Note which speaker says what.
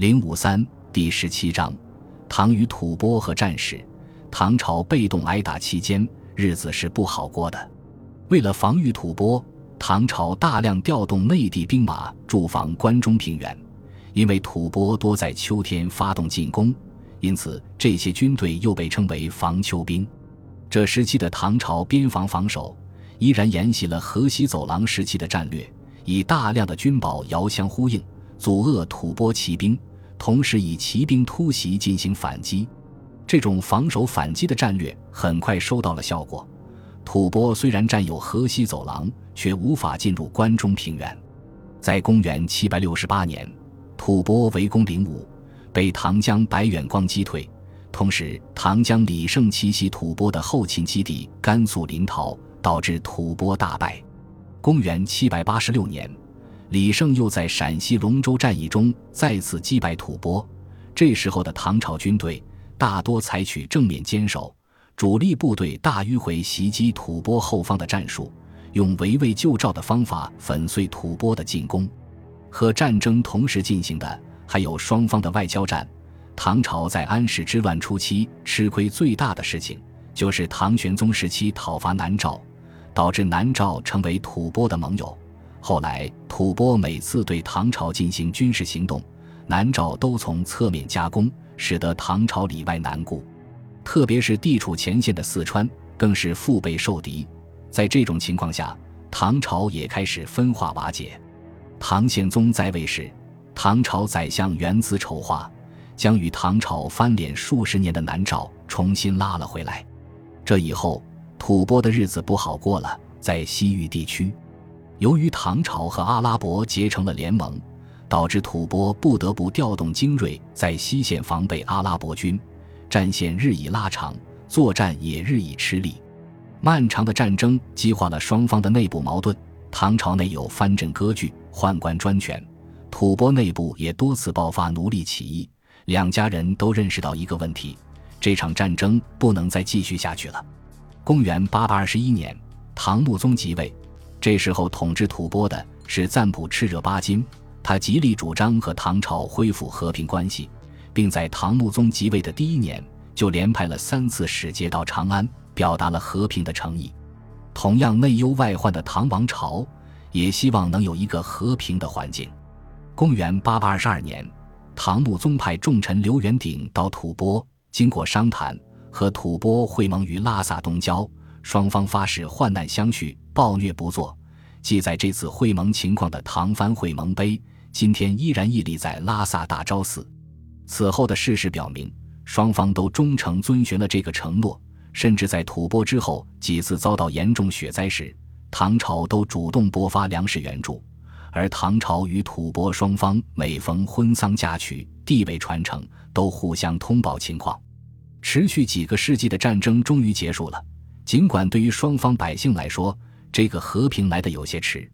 Speaker 1: 零五三第十七章，唐与吐蕃和战事。唐朝被动挨打期间，日子是不好过的。为了防御吐蕃，唐朝大量调动内地兵马驻防关中平原。因为吐蕃多在秋天发动进攻，因此这些军队又被称为防秋兵。这时期的唐朝边防防守依然沿袭了河西走廊时期的战略，以大量的军宝遥相呼应，阻遏吐蕃骑兵，同时以骑兵突袭进行反击。这种防守反击的战略很快收到了效果。吐蕃虽然占有河西走廊，却无法进入关中平原。在公元七百六十八年。吐蕃围攻灵武，被唐将白远光击退。同时，唐将李胜奇袭吐蕃的后勤基地甘肃临洮，导致吐蕃大败。公元七百八十六年，李胜又在陕西龙州战役中再次击败吐蕃。这时候的唐朝军队大多采取正面坚守，主力部队大迂回袭击吐蕃后方的战术，用围魏救赵的方法粉碎吐蕃的进攻。和战争同时进行的还有双方的外交战。唐朝在安史之乱初期吃亏最大的事情，就是唐玄宗时期讨伐南诏，导致南诏成为吐蕃的盟友。后来吐蕃每次对唐朝进行军事行动，南诏都从侧面加攻，使得唐朝里外难顾。特别是地处前线的四川，更是腹背受敌。在这种情况下，唐朝也开始分化瓦解。唐宪宗在位时，唐朝宰相元子筹划，将与唐朝翻脸数十年的南诏重新拉了回来。这以后，吐蕃的日子不好过了。在西域地区，由于唐朝和阿拉伯结成了联盟，导致吐蕃不得不调动精锐在西线防备阿拉伯军，战线日益拉长，作战也日益吃力。漫长的战争激化了双方的内部矛盾。唐朝内有藩镇割据、宦官专权，吐蕃内部也多次爆发奴隶起义。两家人都认识到一个问题：这场战争不能再继续下去了。公元八百二十一年，唐穆宗即位，这时候统治吐蕃的是赞普赤热巴金，他极力主张和唐朝恢复和平关系，并在唐穆宗即位的第一年就连派了三次使节到长安，表达了和平的诚意。同样内忧外患的唐王朝，也希望能有一个和平的环境。公元八百二十二年，唐穆宗派重臣刘元鼎到吐蕃，经过商谈，和吐蕃会盟于拉萨东郊，双方发誓患难相续，暴虐不作。记载这次会盟情况的《唐蕃会盟碑》，今天依然屹立在拉萨大昭寺。此后的事实表明，双方都忠诚遵循了这个承诺。甚至在吐蕃之后几次遭到严重雪灾时，唐朝都主动拨发粮食援助。而唐朝与吐蕃双方每逢婚丧嫁娶、地位传承，都互相通报情况。持续几个世纪的战争终于结束了，尽管对于双方百姓来说，这个和平来得有些迟。